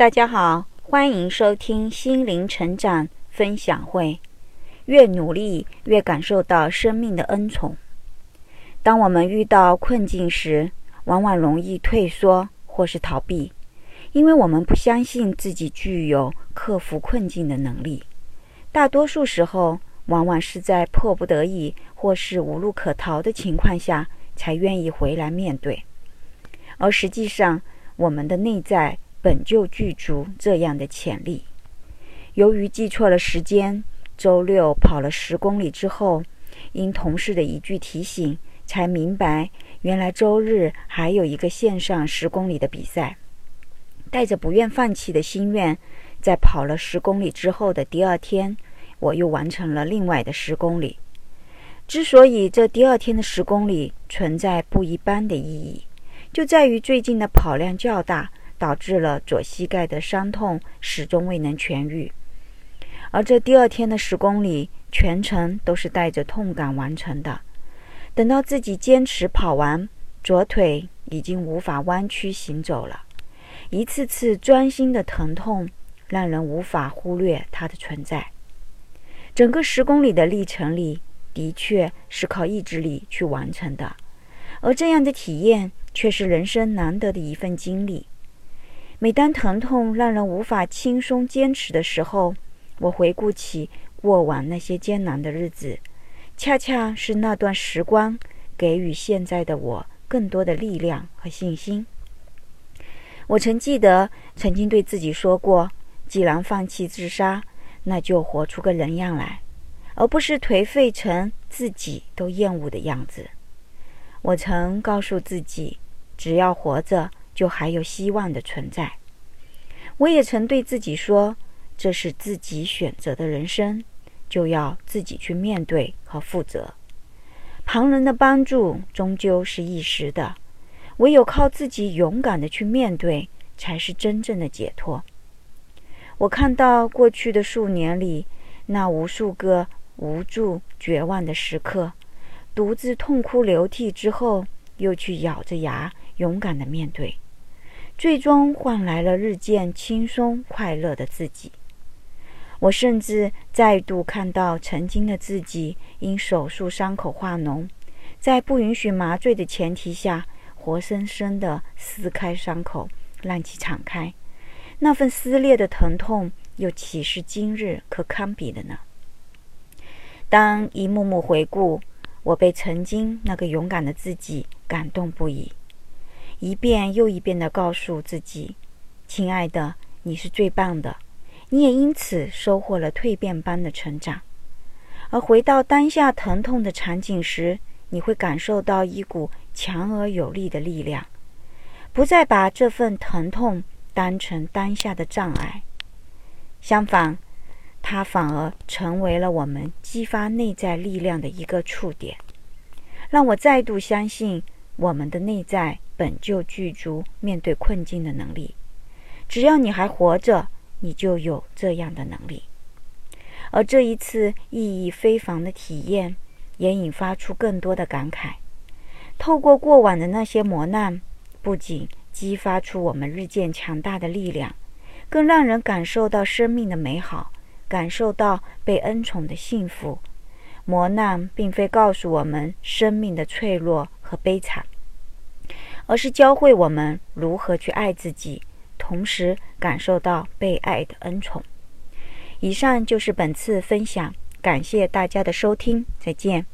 大家好，欢迎收听心灵成长分享会。越努力，越感受到生命的恩宠。当我们遇到困境时，往往容易退缩或是逃避，因为我们不相信自己具有克服困境的能力。大多数时候，往往是在迫不得已或是无路可逃的情况下，才愿意回来面对。而实际上，我们的内在。本就具足这样的潜力。由于记错了时间，周六跑了十公里之后，因同事的一句提醒，才明白原来周日还有一个线上十公里的比赛。带着不愿放弃的心愿，在跑了十公里之后的第二天，我又完成了另外的十公里。之所以这第二天的十公里存在不一般的意义，就在于最近的跑量较大。导致了左膝盖的伤痛始终未能痊愈，而这第二天的十公里全程都是带着痛感完成的。等到自己坚持跑完，左腿已经无法弯曲行走了，一次次钻心的疼痛让人无法忽略它的存在。整个十公里的历程里，的确是靠意志力去完成的，而这样的体验却是人生难得的一份经历。每当疼痛让人无法轻松坚持的时候，我回顾起过往那些艰难的日子，恰恰是那段时光给予现在的我更多的力量和信心。我曾记得曾经对自己说过：既然放弃自杀，那就活出个人样来，而不是颓废成自己都厌恶的样子。我曾告诉自己，只要活着。就还有希望的存在。我也曾对自己说：“这是自己选择的人生，就要自己去面对和负责。旁人的帮助终究是一时的，唯有靠自己勇敢的去面对，才是真正的解脱。”我看到过去的数年里，那无数个无助、绝望的时刻，独自痛哭流涕之后，又去咬着牙勇敢的面对。最终换来了日渐轻松快乐的自己。我甚至再度看到曾经的自己，因手术伤口化脓，在不允许麻醉的前提下，活生生的撕开伤口，让其敞开。那份撕裂的疼痛，又岂是今日可堪比的呢？当一幕幕回顾，我被曾经那个勇敢的自己感动不已。一遍又一遍地告诉自己：“亲爱的，你是最棒的。”你也因此收获了蜕变般的成长。而回到当下疼痛的场景时，你会感受到一股强而有力的力量，不再把这份疼痛当成当下的障碍。相反，它反而成为了我们激发内在力量的一个触点，让我再度相信我们的内在。本就具足面对困境的能力，只要你还活着，你就有这样的能力。而这一次意义非凡的体验，也引发出更多的感慨。透过过往的那些磨难，不仅激发出我们日渐强大的力量，更让人感受到生命的美好，感受到被恩宠的幸福。磨难并非告诉我们生命的脆弱和悲惨。而是教会我们如何去爱自己，同时感受到被爱的恩宠。以上就是本次分享，感谢大家的收听，再见。